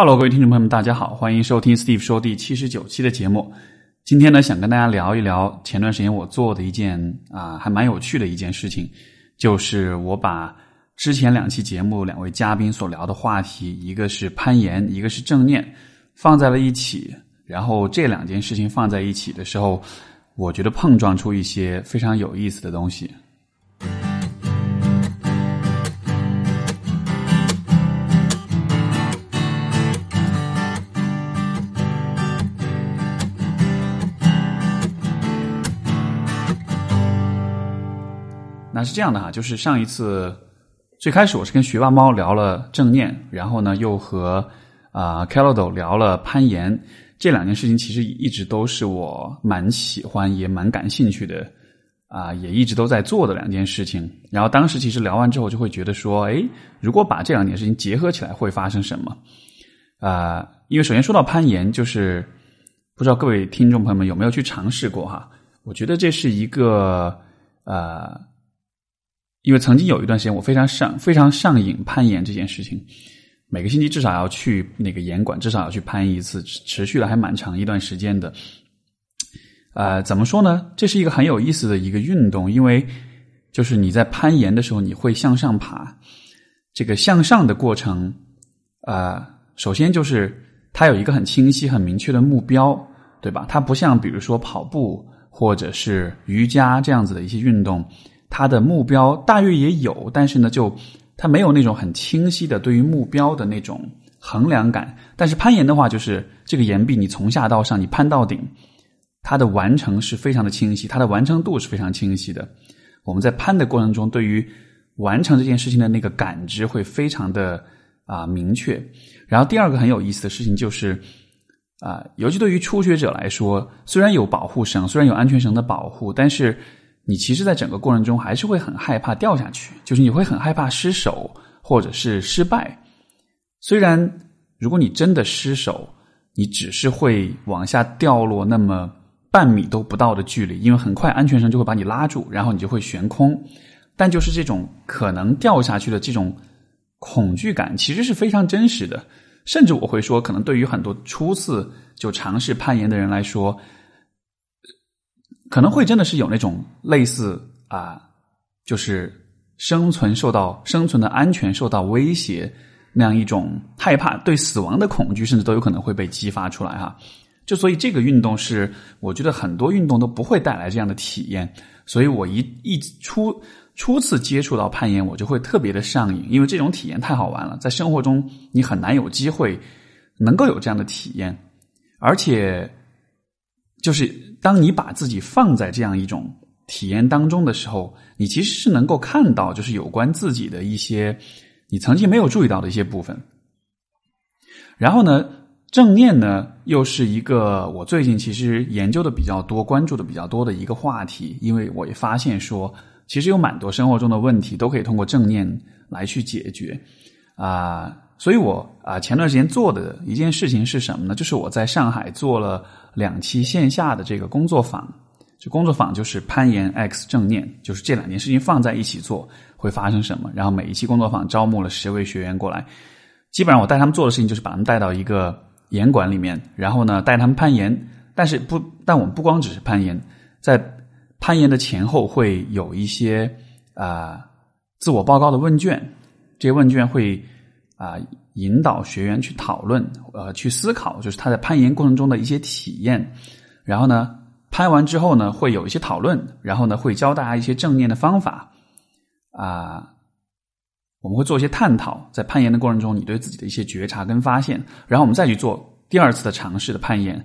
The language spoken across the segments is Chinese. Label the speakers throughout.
Speaker 1: 哈喽各位听众朋友们，大家好，欢迎收听 Steve 说第七十九期的节目。今天呢，想跟大家聊一聊前段时间我做的一件啊，还蛮有趣的一件事情，就是我把之前两期节目两位嘉宾所聊的话题，一个是攀岩，一个是正念，放在了一起。然后这两件事情放在一起的时候，我觉得碰撞出一些非常有意思的东西。那是这样的哈，就是上一次最开始我是跟学霸猫聊了正念，然后呢又和啊 c a l o d o 聊了攀岩，这两件事情其实一直都是我蛮喜欢也蛮感兴趣的啊，也一直都在做的两件事情。然后当时其实聊完之后就会觉得说，哎，如果把这两件事情结合起来会发生什么？啊，因为首先说到攀岩，就是不知道各位听众朋友们有没有去尝试过哈？我觉得这是一个呃。因为曾经有一段时间，我非常上非常上瘾攀岩这件事情，每个星期至少要去那个岩馆，至少要去攀一次，持续了还蛮长一段时间的。呃，怎么说呢？这是一个很有意思的一个运动，因为就是你在攀岩的时候，你会向上爬，这个向上的过程，呃，首先就是它有一个很清晰、很明确的目标，对吧？它不像比如说跑步或者是瑜伽这样子的一些运动。他的目标大约也有，但是呢，就他没有那种很清晰的对于目标的那种衡量感。但是攀岩的话，就是这个岩壁，你从下到上，你攀到顶，它的完成是非常的清晰，它的完成度是非常清晰的。我们在攀的过程中，对于完成这件事情的那个感知会非常的啊明确。然后第二个很有意思的事情就是啊，尤其对于初学者来说，虽然有保护绳，虽然有安全绳的保护，但是。你其实，在整个过程中还是会很害怕掉下去，就是你会很害怕失手或者是失败。虽然如果你真的失手，你只是会往下掉落那么半米都不到的距离，因为很快安全绳就会把你拉住，然后你就会悬空。但就是这种可能掉下去的这种恐惧感，其实是非常真实的。甚至我会说，可能对于很多初次就尝试攀岩的人来说。可能会真的是有那种类似啊，就是生存受到生存的安全受到威胁那样一种害怕，对死亡的恐惧，甚至都有可能会被激发出来哈。就所以这个运动是，我觉得很多运动都不会带来这样的体验。所以我一一初初次接触到攀岩，我就会特别的上瘾，因为这种体验太好玩了，在生活中你很难有机会能够有这样的体验，而且就是。当你把自己放在这样一种体验当中的时候，你其实是能够看到，就是有关自己的一些你曾经没有注意到的一些部分。然后呢，正念呢，又是一个我最近其实研究的比较多、关注的比较多的一个话题，因为我也发现说，其实有蛮多生活中的问题都可以通过正念来去解决啊。所以我啊，前段时间做的一件事情是什么呢？就是我在上海做了两期线下的这个工作坊。这工作坊就是攀岩 X 正念，就是这两件事情放在一起做会发生什么？然后每一期工作坊招募了十位学员过来，基本上我带他们做的事情就是把他们带到一个岩馆里面，然后呢带他们攀岩。但是不，但我们不光只是攀岩，在攀岩的前后会有一些啊自我报告的问卷，这些问卷会。啊，引导学员去讨论，呃，去思考，就是他在攀岩过程中的一些体验。然后呢，攀完之后呢，会有一些讨论，然后呢，会教大家一些正念的方法。啊，我们会做一些探讨，在攀岩的过程中，你对自己的一些觉察跟发现。然后我们再去做第二次的尝试的攀岩。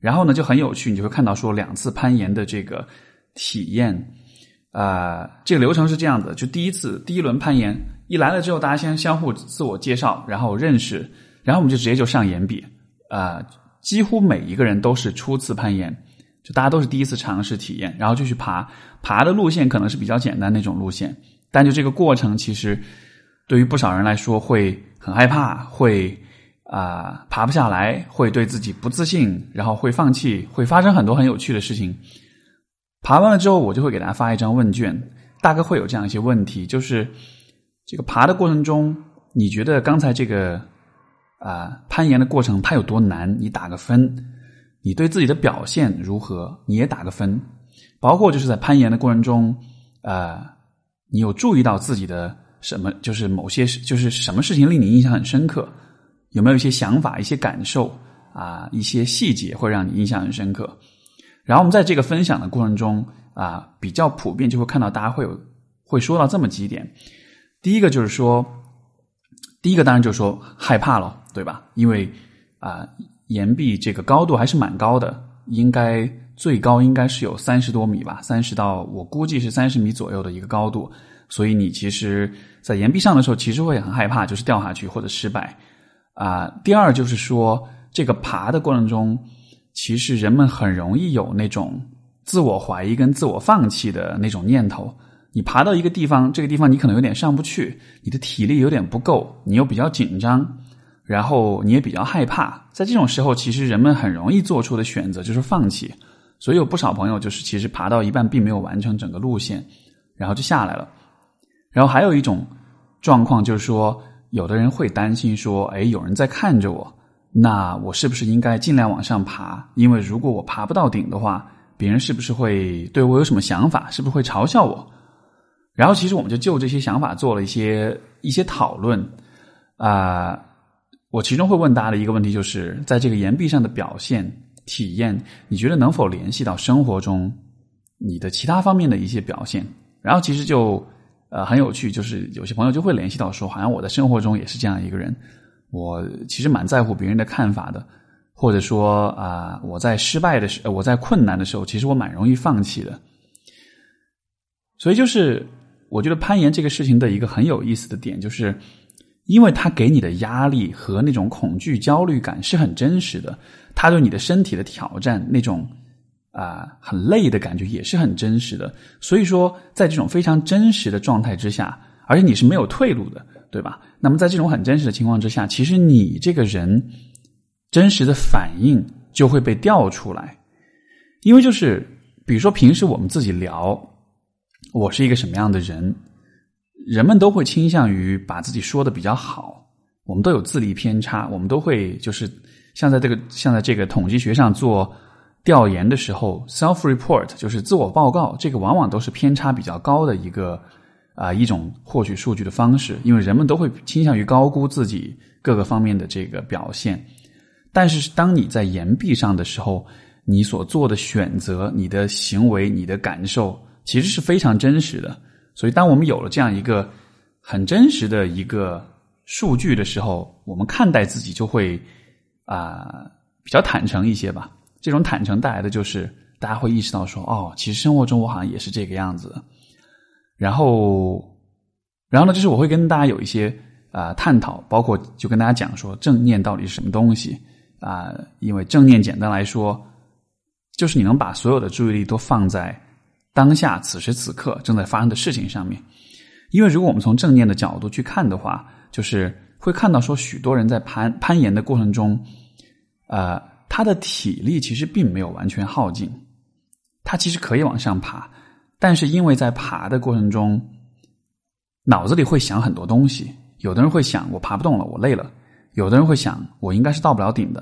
Speaker 1: 然后呢，就很有趣，你就会看到说两次攀岩的这个体验。啊，这个流程是这样的，就第一次第一轮攀岩。一来了之后，大家先相互自我介绍，然后认识，然后我们就直接就上岩壁。啊，几乎每一个人都是初次攀岩，就大家都是第一次尝试体验，然后就去爬。爬的路线可能是比较简单那种路线，但就这个过程，其实对于不少人来说会很害怕，会啊爬不下来，会对自己不自信，然后会放弃，会发生很多很有趣的事情。爬完了之后，我就会给大家发一张问卷，大概会有这样一些问题，就是。这个爬的过程中，你觉得刚才这个啊，攀岩的过程它有多难，你打个分；你对自己的表现如何，你也打个分。包括就是在攀岩的过程中，呃，你有注意到自己的什么？就是某些就是什么事情令你印象很深刻？有没有一些想法、一些感受啊？一些细节会让你印象很深刻？然后我们在这个分享的过程中啊，比较普遍就会看到大家会有会说到这么几点。第一个就是说，第一个当然就是说害怕了，对吧？因为啊，岩壁这个高度还是蛮高的，应该最高应该是有三十多米吧，三十到我估计是三十米左右的一个高度。所以你其实，在岩壁上的时候，其实会很害怕，就是掉下去或者失败啊。第二就是说，这个爬的过程中。其实人们很容易有那种自我怀疑跟自我放弃的那种念头。你爬到一个地方，这个地方你可能有点上不去，你的体力有点不够，你又比较紧张，然后你也比较害怕。在这种时候，其实人们很容易做出的选择就是放弃。所以有不少朋友就是其实爬到一半并没有完成整个路线，然后就下来了。然后还有一种状况就是说，有的人会担心说：“哎，有人在看着我。”那我是不是应该尽量往上爬？因为如果我爬不到顶的话，别人是不是会对我有什么想法？是不是会嘲笑我？然后，其实我们就就这些想法做了一些一些讨论啊。我其中会问大家的一个问题，就是在这个岩壁上的表现体验，你觉得能否联系到生活中你的其他方面的一些表现？然后，其实就呃很有趣，就是有些朋友就会联系到说，好像我在生活中也是这样一个人。我其实蛮在乎别人的看法的，或者说啊，我在失败的时，我在困难的时候，其实我蛮容易放弃的。所以就是，我觉得攀岩这个事情的一个很有意思的点，就是因为它给你的压力和那种恐惧、焦虑感是很真实的，它对你的身体的挑战，那种啊很累的感觉也是很真实的。所以说，在这种非常真实的状态之下，而且你是没有退路的。对吧？那么在这种很真实的情况之下，其实你这个人真实的反应就会被调出来，因为就是比如说平时我们自己聊，我是一个什么样的人，人们都会倾向于把自己说的比较好，我们都有自立偏差，我们都会就是像在这个像在这个统计学上做调研的时候，self report 就是自我报告，这个往往都是偏差比较高的一个。啊，一种获取数据的方式，因为人们都会倾向于高估自己各个方面的这个表现。但是，当你在岩壁上的时候，你所做的选择、你的行为、你的感受，其实是非常真实的。所以，当我们有了这样一个很真实的一个数据的时候，我们看待自己就会啊比较坦诚一些吧。这种坦诚带来的就是，大家会意识到说，哦，其实生活中我好像也是这个样子。然后，然后呢？就是我会跟大家有一些啊探讨，包括就跟大家讲说正念到底是什么东西啊？因为正念简单来说，就是你能把所有的注意力都放在当下此时此刻正在发生的事情上面。因为如果我们从正念的角度去看的话，就是会看到说许多人在攀攀岩的过程中，呃，他的体力其实并没有完全耗尽，他其实可以往上爬。但是因为在爬的过程中，脑子里会想很多东西。有的人会想我爬不动了，我累了；有的人会想我应该是到不了顶的；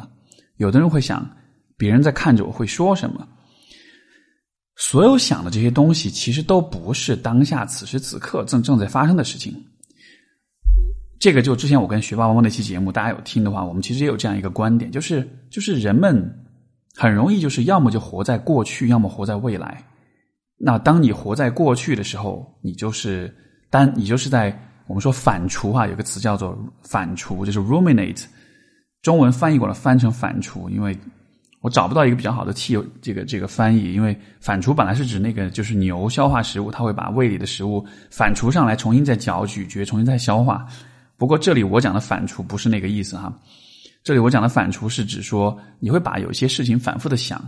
Speaker 1: 有的人会想别人在看着我会说什么。所有想的这些东西，其实都不是当下此时此刻正正在发生的事情。这个就之前我跟学霸王那期节目，大家有听的话，我们其实也有这样一个观点，就是就是人们很容易就是要么就活在过去，要么活在未来。那当你活在过去的时候，你就是单，你就是在我们说反刍啊，有个词叫做反刍，就是 ruminate，中文翻译过来翻成反刍，因为我找不到一个比较好的替这个这个翻译，因为反刍本来是指那个就是牛消化食物，它会把胃里的食物反刍上来，重新再嚼咀嚼，重新再消化。不过这里我讲的反刍不是那个意思哈，这里我讲的反刍是指说你会把有些事情反复的想。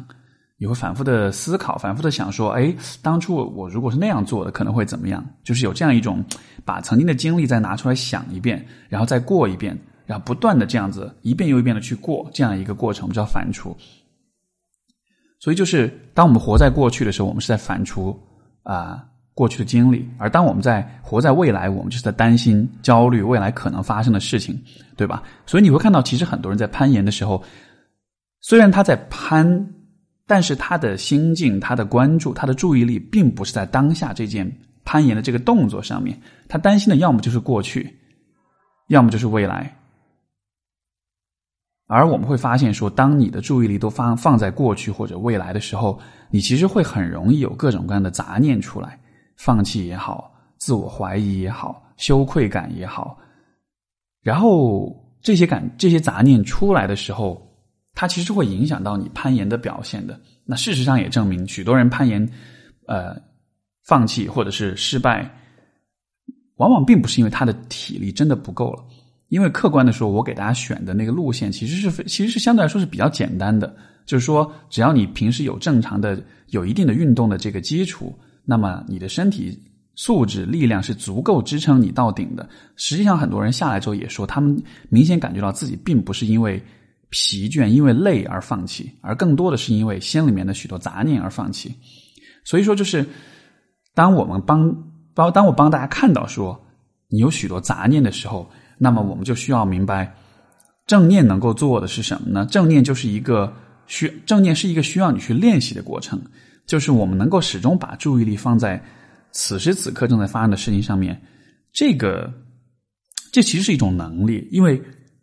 Speaker 1: 你会反复的思考，反复的想说：“哎，当初我如果是那样做的，可能会怎么样？”就是有这样一种把曾经的经历再拿出来想一遍，然后再过一遍，然后不断的这样子一遍又一遍的去过这样一个过程，我们叫反刍。所以，就是当我们活在过去的时候，我们是在反刍啊过去的经历，而当我们在活在未来，我们就是在担心、焦虑未来可能发生的事情，对吧？所以你会看到，其实很多人在攀岩的时候，虽然他在攀，但是他的心境、他的关注、他的注意力，并不是在当下这件攀岩的这个动作上面。他担心的要么就是过去，要么就是未来。而我们会发现，说当你的注意力都放放在过去或者未来的时候，你其实会很容易有各种各样的杂念出来，放弃也好，自我怀疑也好，羞愧感也好。然后这些感、这些杂念出来的时候，它其实会影响到你攀岩的表现的。那事实上也证明，许多人攀岩，呃，放弃或者是失败，往往并不是因为他的体力真的不够了。因为客观的说，我给大家选的那个路线其实是非其实是相对来说是比较简单的，就是说，只要你平时有正常的、有一定的运动的这个基础，那么你的身体素质、力量是足够支撑你到顶的。实际上，很多人下来之后也说，他们明显感觉到自己并不是因为疲倦、因为累而放弃，而更多的是因为心里面的许多杂念而放弃。所以说，就是当我们帮帮当我帮大家看到说你有许多杂念的时候。那么我们就需要明白，正念能够做的是什么呢？正念就是一个需正念是一个需要你去练习的过程，就是我们能够始终把注意力放在此时此刻正在发生的事情上面。这个这其实是一种能力，因为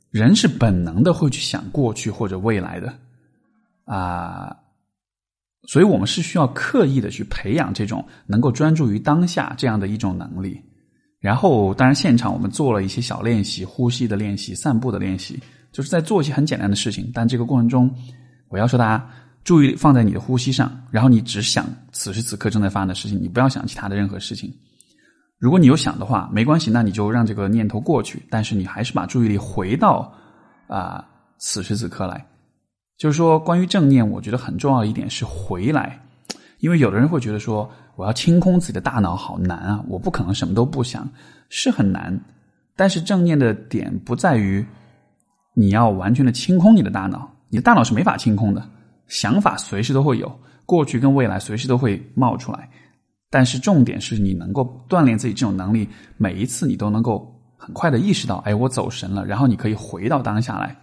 Speaker 1: 人是本能的会去想过去或者未来的啊，所以我们是需要刻意的去培养这种能够专注于当下这样的一种能力。然后，当然，现场我们做了一些小练习，呼吸的练习、散步的练习，就是在做一些很简单的事情。但这个过程中，我要求大家注意力放在你的呼吸上，然后你只想此时此刻正在发生的事情，你不要想其他的任何事情。如果你有想的话，没关系，那你就让这个念头过去。但是你还是把注意力回到啊此时此刻来。就是说，关于正念，我觉得很重要的一点是回来，因为有的人会觉得说。我要清空自己的大脑，好难啊！我不可能什么都不想，是很难。但是正念的点不在于你要完全的清空你的大脑，你的大脑是没法清空的，想法随时都会有，过去跟未来随时都会冒出来。但是重点是你能够锻炼自己这种能力，每一次你都能够很快的意识到，哎，我走神了，然后你可以回到当下来。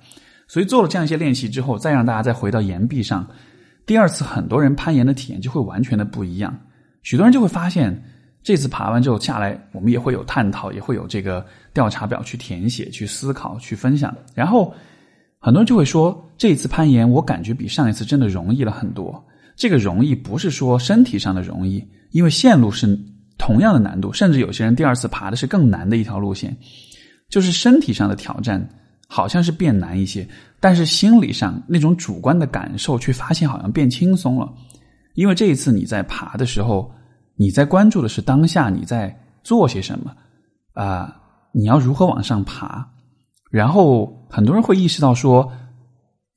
Speaker 1: 所以做了这样一些练习之后，再让大家再回到岩壁上，第二次很多人攀岩的体验就会完全的不一样。许多人就会发现，这次爬完之后下来，我们也会有探讨，也会有这个调查表去填写、去思考、去分享。然后很多人就会说，这次攀岩我感觉比上一次真的容易了很多。这个容易不是说身体上的容易，因为线路是同样的难度，甚至有些人第二次爬的是更难的一条路线，就是身体上的挑战好像是变难一些，但是心理上那种主观的感受却发现好像变轻松了。因为这一次你在爬的时候，你在关注的是当下你在做些什么啊？你要如何往上爬？然后很多人会意识到说，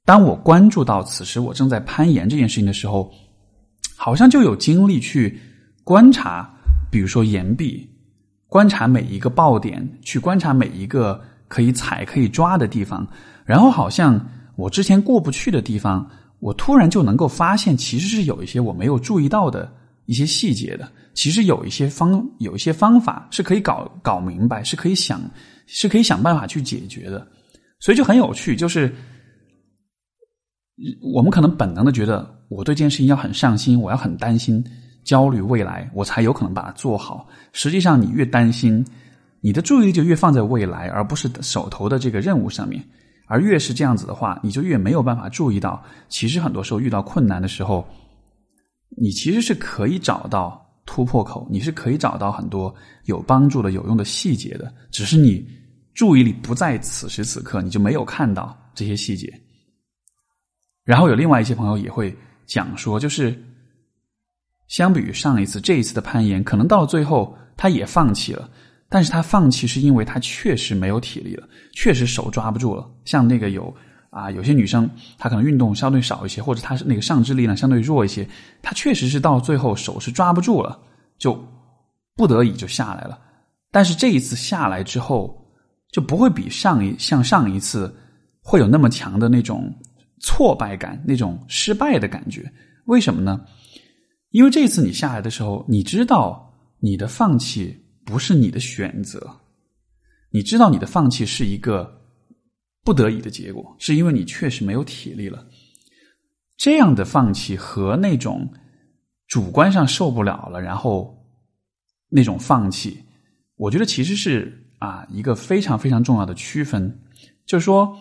Speaker 1: 当我关注到此时我正在攀岩这件事情的时候，好像就有精力去观察，比如说岩壁，观察每一个爆点，去观察每一个可以踩、可以抓的地方，然后好像我之前过不去的地方。我突然就能够发现，其实是有一些我没有注意到的一些细节的。其实有一些方，有一些方法是可以搞搞明白，是可以想，是可以想办法去解决的。所以就很有趣，就是我们可能本能的觉得，我对这件事情要很上心，我要很担心、焦虑未来，我才有可能把它做好。实际上，你越担心，你的注意力就越放在未来，而不是手头的这个任务上面。而越是这样子的话，你就越没有办法注意到，其实很多时候遇到困难的时候，你其实是可以找到突破口，你是可以找到很多有帮助的、有用的细节的。只是你注意力不在此时此刻，你就没有看到这些细节。然后有另外一些朋友也会讲说，就是相比于上一次、这一次的攀岩，可能到了最后他也放弃了。但是他放弃是因为他确实没有体力了，确实手抓不住了。像那个有啊，有些女生她可能运动相对少一些，或者她是那个上肢力量相对弱一些，她确实是到最后手是抓不住了，就不得已就下来了。但是这一次下来之后，就不会比上一像上一次会有那么强的那种挫败感、那种失败的感觉。为什么呢？因为这次你下来的时候，你知道。你的放弃不是你的选择，你知道你的放弃是一个不得已的结果，是因为你确实没有体力了。这样的放弃和那种主观上受不了了，然后那种放弃，我觉得其实是啊一个非常非常重要的区分，就是说，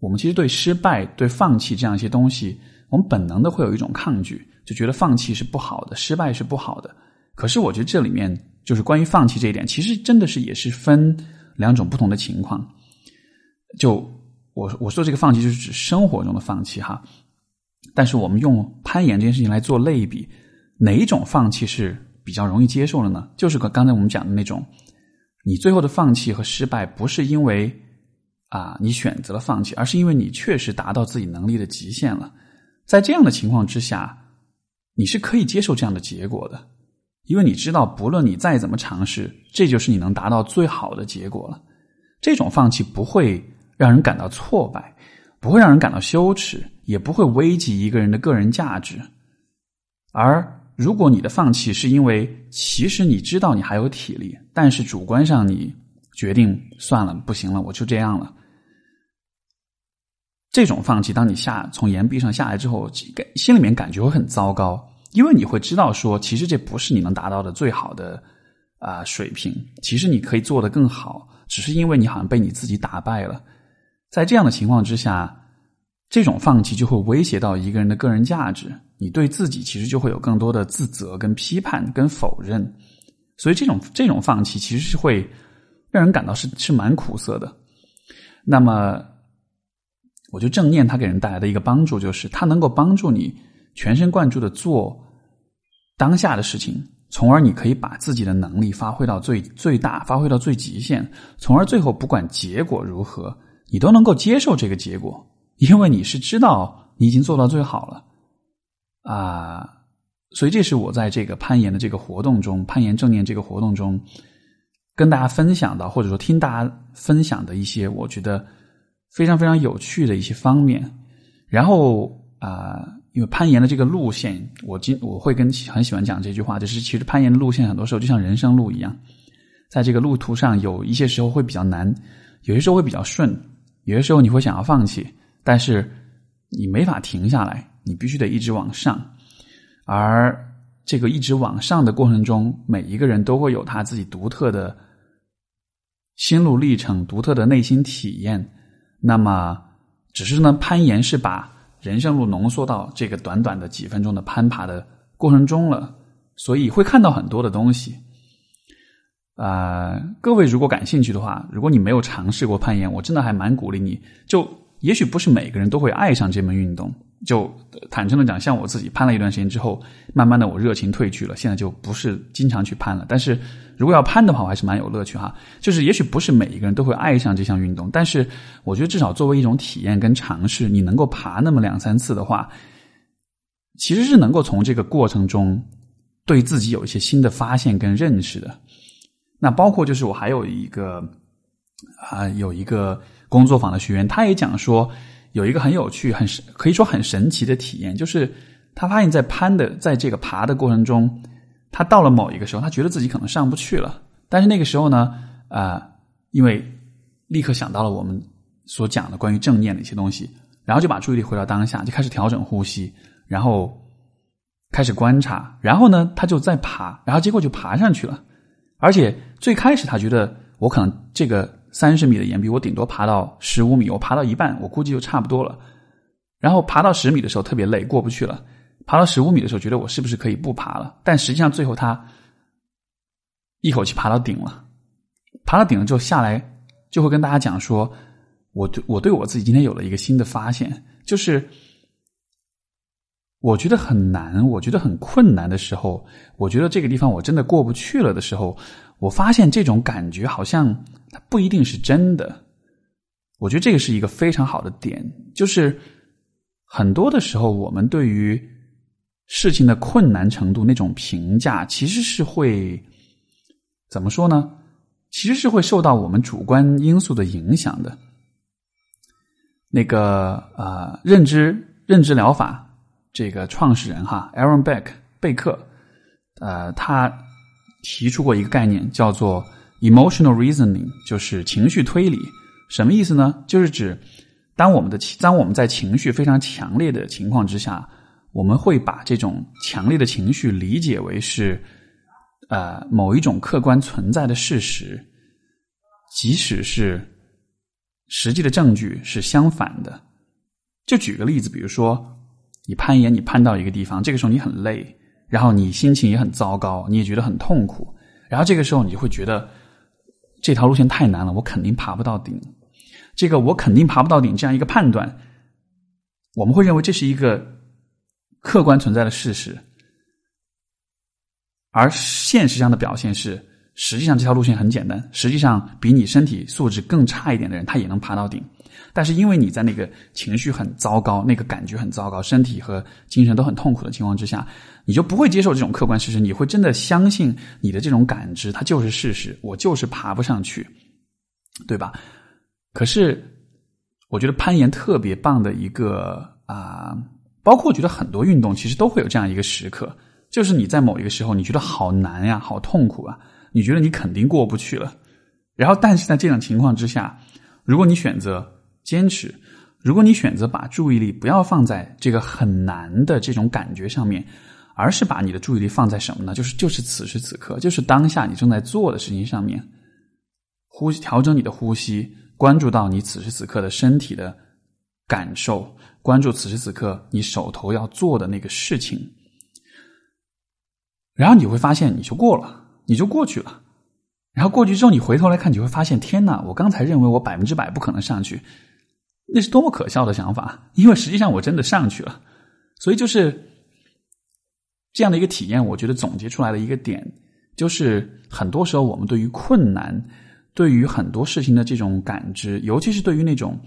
Speaker 1: 我们其实对失败、对放弃这样一些东西，我们本能的会有一种抗拒，就觉得放弃是不好的，失败是不好的。可是我觉得这里面就是关于放弃这一点，其实真的是也是分两种不同的情况。就我我说这个放弃就是指生活中的放弃哈，但是我们用攀岩这件事情来做类比，哪一种放弃是比较容易接受的呢？就是刚才我们讲的那种，你最后的放弃和失败不是因为啊你选择了放弃，而是因为你确实达到自己能力的极限了。在这样的情况之下，你是可以接受这样的结果的。因为你知道，不论你再怎么尝试，这就是你能达到最好的结果了。这种放弃不会让人感到挫败，不会让人感到羞耻，也不会危及一个人的个人价值。而如果你的放弃是因为其实你知道你还有体力，但是主观上你决定算了，不行了，我就这样了。这种放弃，当你下从岩壁上下来之后，心里面感觉会很糟糕。因为你会知道，说其实这不是你能达到的最好的啊水平，其实你可以做得更好，只是因为你好像被你自己打败了。在这样的情况之下，这种放弃就会威胁到一个人的个人价值，你对自己其实就会有更多的自责、跟批判、跟否认。所以这种这种放弃其实是会让人感到是是蛮苦涩的。那么，我觉得正念它给人带来的一个帮助，就是它能够帮助你。全神贯注的做当下的事情，从而你可以把自己的能力发挥到最最大，发挥到最极限，从而最后不管结果如何，你都能够接受这个结果，因为你是知道你已经做到最好了啊。所以这是我在这个攀岩的这个活动中，攀岩正念这个活动中，跟大家分享的，或者说听大家分享的一些我觉得非常非常有趣的一些方面，然后啊。因为攀岩的这个路线，我今我会跟很喜欢讲这句话，就是其实攀岩的路线很多时候就像人生路一样，在这个路途上有一些时候会比较难，有些时候会比较顺，有些时候你会想要放弃，但是你没法停下来，你必须得一直往上。而这个一直往上的过程中，每一个人都会有他自己独特的心路历程、独特的内心体验。那么，只是呢，攀岩是把。人生路浓缩到这个短短的几分钟的攀爬的过程中了，所以会看到很多的东西。啊，各位如果感兴趣的话，如果你没有尝试过攀岩，我真的还蛮鼓励你。就也许不是每个人都会爱上这门运动。就坦诚的讲，像我自己攀了一段时间之后，慢慢的我热情褪去了，现在就不是经常去攀了。但是如果要攀的话，我还是蛮有乐趣哈。就是也许不是每一个人都会爱上这项运动，但是我觉得至少作为一种体验跟尝试，你能够爬那么两三次的话，其实是能够从这个过程中对自己有一些新的发现跟认识的。那包括就是我还有一个啊，有一个工作坊的学员，他也讲说。有一个很有趣、很可以说很神奇的体验，就是他发现，在攀的在这个爬的过程中，他到了某一个时候，他觉得自己可能上不去了。但是那个时候呢，啊，因为立刻想到了我们所讲的关于正念的一些东西，然后就把注意力回到当下，就开始调整呼吸，然后开始观察，然后呢，他就在爬，然后结果就爬上去了。而且最开始他觉得我可能这个。三十米的岩壁，我顶多爬到十五米，我爬到一半，我估计就差不多了。然后爬到十米的时候特别累，过不去了。爬到十五米的时候，觉得我是不是可以不爬了？但实际上最后他一口气爬到顶了。爬到顶了之后下来，就会跟大家讲说，我对我对我自己今天有了一个新的发现，就是我觉得很难，我觉得很困难的时候，我觉得这个地方我真的过不去了的时候。我发现这种感觉好像它不一定是真的，我觉得这个是一个非常好的点，就是很多的时候我们对于事情的困难程度那种评价，其实是会怎么说呢？其实是会受到我们主观因素的影响的。那个啊，认知认知疗法这个创始人哈，Aaron Beck 贝克，呃，他。提出过一个概念，叫做 emotional reasoning，就是情绪推理。什么意思呢？就是指当我们的当我们在情绪非常强烈的情况之下，我们会把这种强烈的情绪理解为是呃某一种客观存在的事实，即使是实际的证据是相反的。就举个例子，比如说你攀岩，你攀到一个地方，这个时候你很累。然后你心情也很糟糕，你也觉得很痛苦，然后这个时候你就会觉得这条路线太难了，我肯定爬不到顶。这个我肯定爬不到顶这样一个判断，我们会认为这是一个客观存在的事实，而现实上的表现是，实际上这条路线很简单，实际上比你身体素质更差一点的人，他也能爬到顶。但是因为你在那个情绪很糟糕、那个感觉很糟糕、身体和精神都很痛苦的情况之下，你就不会接受这种客观事实，你会真的相信你的这种感知，它就是事实，我就是爬不上去，对吧？可是我觉得攀岩特别棒的一个啊，包括我觉得很多运动其实都会有这样一个时刻，就是你在某一个时候你觉得好难呀、好痛苦啊，你觉得你肯定过不去了，然后但是在这种情况之下，如果你选择。坚持。如果你选择把注意力不要放在这个很难的这种感觉上面，而是把你的注意力放在什么呢？就是就是此时此刻，就是当下你正在做的事情上面。呼吸，调整你的呼吸，关注到你此时此刻的身体的感受，关注此时此刻你手头要做的那个事情，然后你会发现你就过了，你就过去了。然后过去之后，你回头来看，你会发现，天哪！我刚才认为我百分之百不可能上去。那是多么可笑的想法！因为实际上我真的上去了，所以就是这样的一个体验。我觉得总结出来的一个点，就是很多时候我们对于困难、对于很多事情的这种感知，尤其是对于那种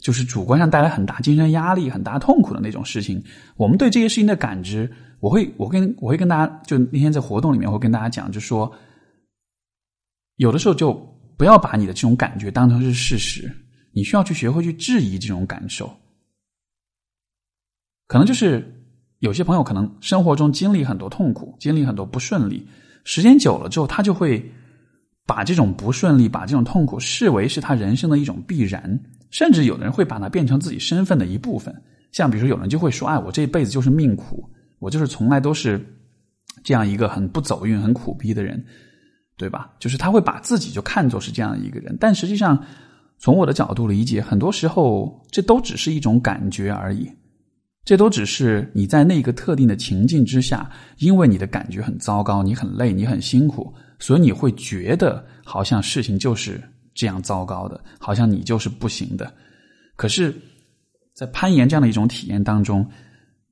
Speaker 1: 就是主观上带来很大精神压力、很大痛苦的那种事情，我们对这些事情的感知，我会我跟我会跟大家，就那天在活动里面会跟大家讲，就说有的时候就不要把你的这种感觉当成是事实。你需要去学会去质疑这种感受，可能就是有些朋友可能生活中经历很多痛苦，经历很多不顺利，时间久了之后，他就会把这种不顺利、把这种痛苦视为是他人生的一种必然，甚至有的人会把它变成自己身份的一部分。像比如说，有人就会说：“哎，我这一辈子就是命苦，我就是从来都是这样一个很不走运、很苦逼的人，对吧？”就是他会把自己就看作是这样一个人，但实际上。从我的角度理解，很多时候这都只是一种感觉而已，这都只是你在那个特定的情境之下，因为你的感觉很糟糕，你很累，你很辛苦，所以你会觉得好像事情就是这样糟糕的，好像你就是不行的。可是，在攀岩这样的一种体验当中，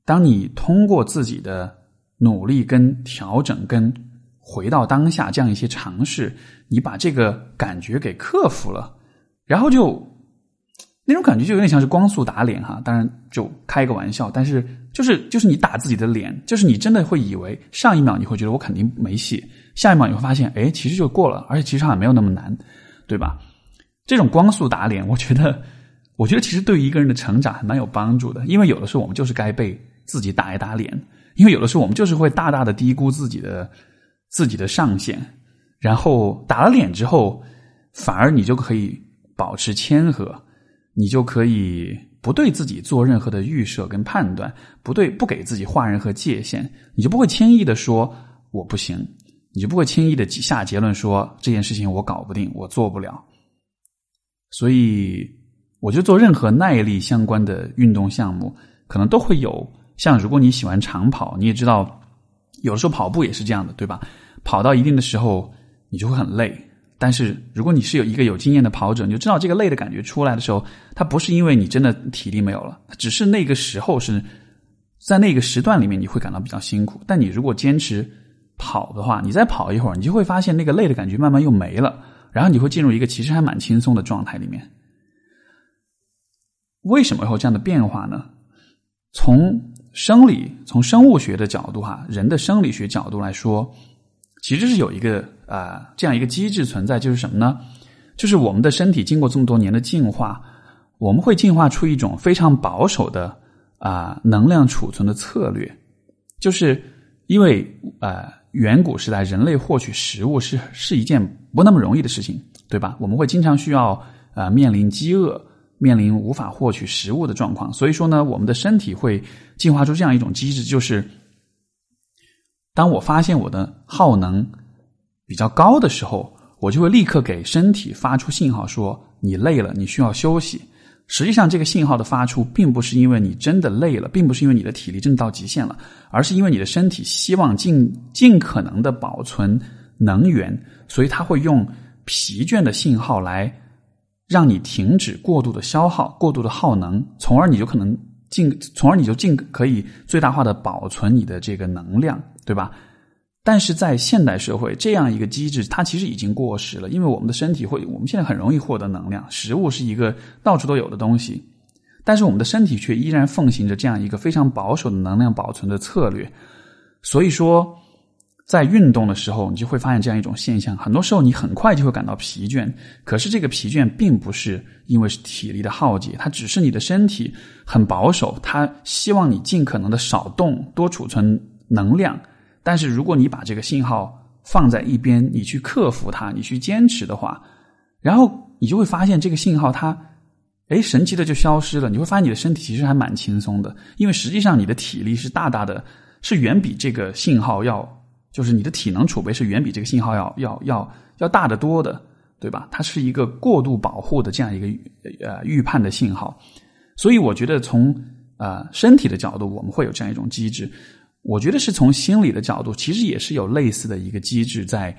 Speaker 1: 当你通过自己的努力、跟调整、跟回到当下这样一些尝试，你把这个感觉给克服了。然后就那种感觉就有点像是光速打脸哈，当然就开个玩笑，但是就是就是你打自己的脸，就是你真的会以为上一秒你会觉得我肯定没戏，下一秒你会发现哎其实就过了，而且其实好像没有那么难，对吧？这种光速打脸，我觉得我觉得其实对于一个人的成长还蛮有帮助的，因为有的时候我们就是该被自己打一打脸，因为有的时候我们就是会大大的低估自己的自己的上限，然后打了脸之后，反而你就可以。保持谦和，你就可以不对自己做任何的预设跟判断，不对不给自己画任何界限，你就不会轻易的说我不行，你就不会轻易的下结论说这件事情我搞不定，我做不了。所以，我觉得做任何耐力相关的运动项目，可能都会有像如果你喜欢长跑，你也知道，有的时候跑步也是这样的，对吧？跑到一定的时候，你就会很累。但是，如果你是有一个有经验的跑者，你就知道这个累的感觉出来的时候，它不是因为你真的体力没有了，只是那个时候是在那个时段里面你会感到比较辛苦。但你如果坚持跑的话，你再跑一会儿，你就会发现那个累的感觉慢慢又没了，然后你会进入一个其实还蛮轻松的状态里面。为什么会有这样的变化呢？从生理、从生物学的角度哈，人的生理学角度来说。其实是有一个啊这样一个机制存在，就是什么呢？就是我们的身体经过这么多年的进化，我们会进化出一种非常保守的啊能量储存的策略，就是因为啊远古时代人类获取食物是是一件不那么容易的事情，对吧？我们会经常需要呃面临饥饿，面临无法获取食物的状况。所以说呢，我们的身体会进化出这样一种机制，就是当我发现我的耗能比较高的时候，我就会立刻给身体发出信号，说你累了，你需要休息。实际上，这个信号的发出，并不是因为你真的累了，并不是因为你的体力真的到极限了，而是因为你的身体希望尽尽可能的保存能源，所以它会用疲倦的信号来让你停止过度的消耗、过度的耗能，从而你就可能尽，从而你就尽可以最大化的保存你的这个能量，对吧？但是在现代社会，这样一个机制它其实已经过时了，因为我们的身体会，我们现在很容易获得能量，食物是一个到处都有的东西，但是我们的身体却依然奉行着这样一个非常保守的能量保存的策略。所以说，在运动的时候，你就会发现这样一种现象：很多时候你很快就会感到疲倦，可是这个疲倦并不是因为是体力的耗竭，它只是你的身体很保守，它希望你尽可能的少动，多储存能量。但是，如果你把这个信号放在一边，你去克服它，你去坚持的话，然后你就会发现这个信号它，哎，神奇的就消失了。你会发现你的身体其实还蛮轻松的，因为实际上你的体力是大大的，是远比这个信号要，就是你的体能储备是远比这个信号要要要要大得多的，对吧？它是一个过度保护的这样一个呃预判的信号，所以我觉得从啊身体的角度，我们会有这样一种机制。我觉得是从心理的角度，其实也是有类似的一个机制在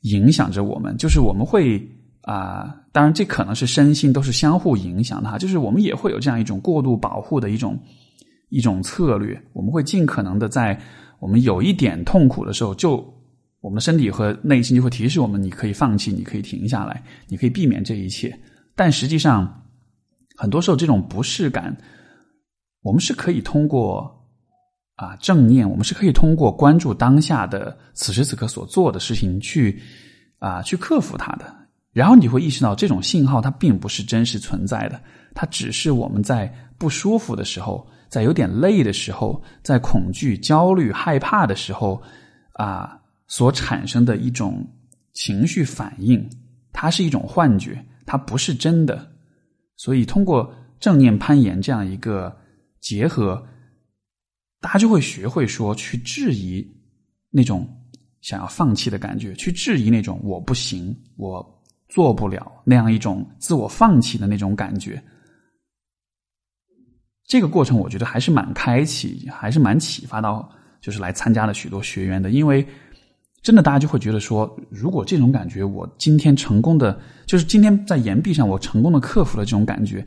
Speaker 1: 影响着我们。就是我们会啊，当然这可能是身心都是相互影响的哈。就是我们也会有这样一种过度保护的一种一种策略。我们会尽可能的在我们有一点痛苦的时候，就我们的身体和内心就会提示我们：你可以放弃，你可以停下来，你可以避免这一切。但实际上，很多时候这种不适感，我们是可以通过。啊，正念，我们是可以通过关注当下的此时此刻所做的事情去啊，去克服它的。然后你会意识到，这种信号它并不是真实存在的，它只是我们在不舒服的时候，在有点累的时候，在恐惧、焦虑、害怕的时候啊，所产生的一种情绪反应。它是一种幻觉，它不是真的。所以，通过正念攀岩这样一个结合。大家就会学会说去质疑那种想要放弃的感觉，去质疑那种我不行、我做不了那样一种自我放弃的那种感觉。这个过程我觉得还是蛮开启，还是蛮启发到就是来参加了许多学员的，因为真的大家就会觉得说，如果这种感觉我今天成功的，就是今天在岩壁上我成功的克服了这种感觉。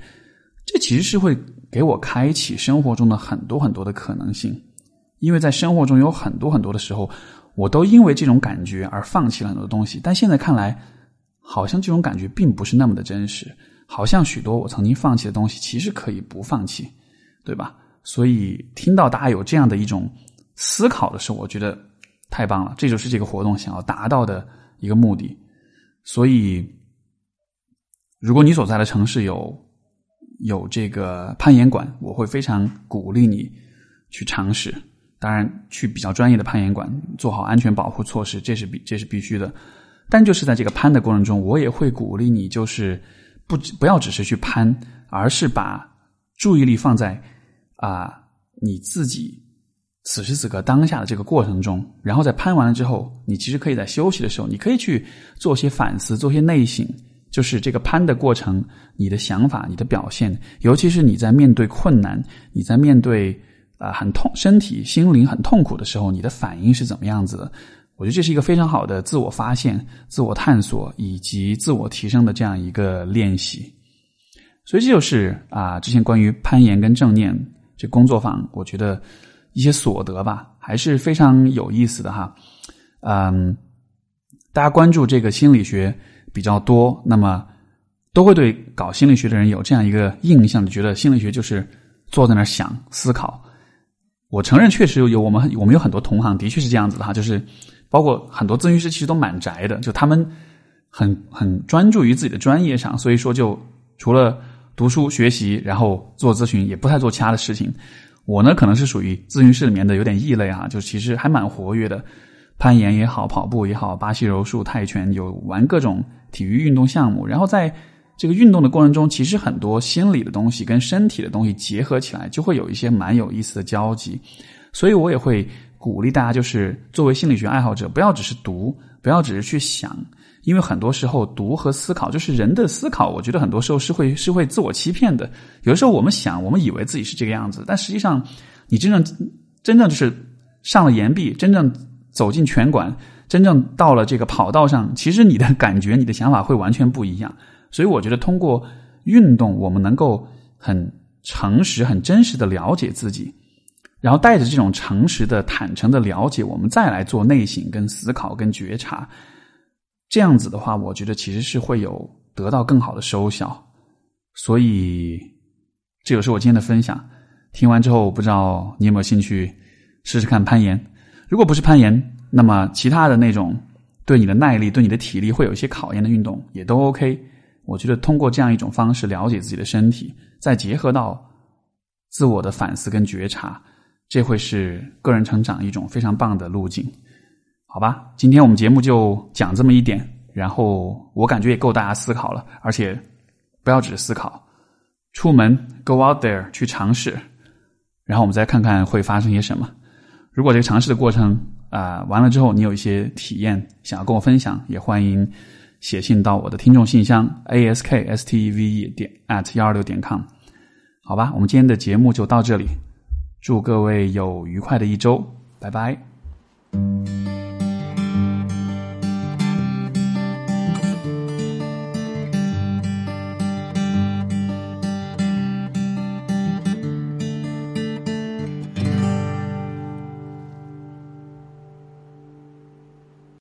Speaker 1: 这其实是会给我开启生活中的很多很多的可能性，因为在生活中有很多很多的时候，我都因为这种感觉而放弃了很多东西。但现在看来，好像这种感觉并不是那么的真实，好像许多我曾经放弃的东西，其实可以不放弃，对吧？所以听到大家有这样的一种思考的时候，我觉得太棒了，这就是这个活动想要达到的一个目的。所以，如果你所在的城市有，有这个攀岩馆，我会非常鼓励你去尝试。当然，去比较专业的攀岩馆，做好安全保护措施，这是必这是必须的。但就是在这个攀的过程中，我也会鼓励你，就是不不要只是去攀，而是把注意力放在啊你自己此时此刻当下的这个过程中。然后在攀完了之后，你其实可以在休息的时候，你可以去做些反思，做些内省。就是这个攀的过程，你的想法、你的表现，尤其是你在面对困难、你在面对啊很痛、身体、心灵很痛苦的时候，你的反应是怎么样子的？我觉得这是一个非常好的自我发现、自我探索以及自我提升的这样一个练习。所以这就是啊，之前关于攀岩跟正念这工作坊，我觉得一些所得吧，还是非常有意思的哈。嗯，大家关注这个心理学。比较多，那么都会对搞心理学的人有这样一个印象，觉得心理学就是坐在那儿想思考。我承认，确实有我们我们有很多同行的确是这样子的哈，就是包括很多咨询师其实都蛮宅的，就他们很很专注于自己的专业上，所以说就除了读书学习，然后做咨询，也不太做其他的事情。我呢，可能是属于咨询室里面的有点异类哈，就其实还蛮活跃的。攀岩也好，跑步也好，巴西柔术、泰拳，有玩各种体育运动项目。然后在这个运动的过程中，其实很多心理的东西跟身体的东西结合起来，就会有一些蛮有意思的交集。所以我也会鼓励大家，就是作为心理学爱好者，不要只是读，不要只是去想，因为很多时候读和思考，就是人的思考，我觉得很多时候是会是会自我欺骗的。有的时候我们想，我们以为自己是这个样子，但实际上，你真正真正就是上了岩壁，真正。走进拳馆，真正到了这个跑道上，其实你的感觉、你的想法会完全不一样。所以，我觉得通过运动，我们能够很诚实、很真实的了解自己，然后带着这种诚实的、坦诚的了解，我们再来做内省、跟思考、跟觉察。这样子的话，我觉得其实是会有得到更好的收效。所以，这就是我今天的分享。听完之后，不知道你有没有兴趣试试看攀岩？如果不是攀岩，那么其他的那种对你的耐力、对你的体力会有一些考验的运动也都 OK。我觉得通过这样一种方式了解自己的身体，再结合到自我的反思跟觉察，这会是个人成长一种非常棒的路径。好吧，今天我们节目就讲这么一点，然后我感觉也够大家思考了，而且不要只是思考，出门 go out there 去尝试，然后我们再看看会发生些什么。如果这个尝试的过程啊完了之后，你有一些体验想要跟我分享，也欢迎写信到我的听众信箱 a s k s t e v e 点 at 幺二六点 com。好吧，我们今天的节目就到这里，祝各位有愉快的一周，拜拜。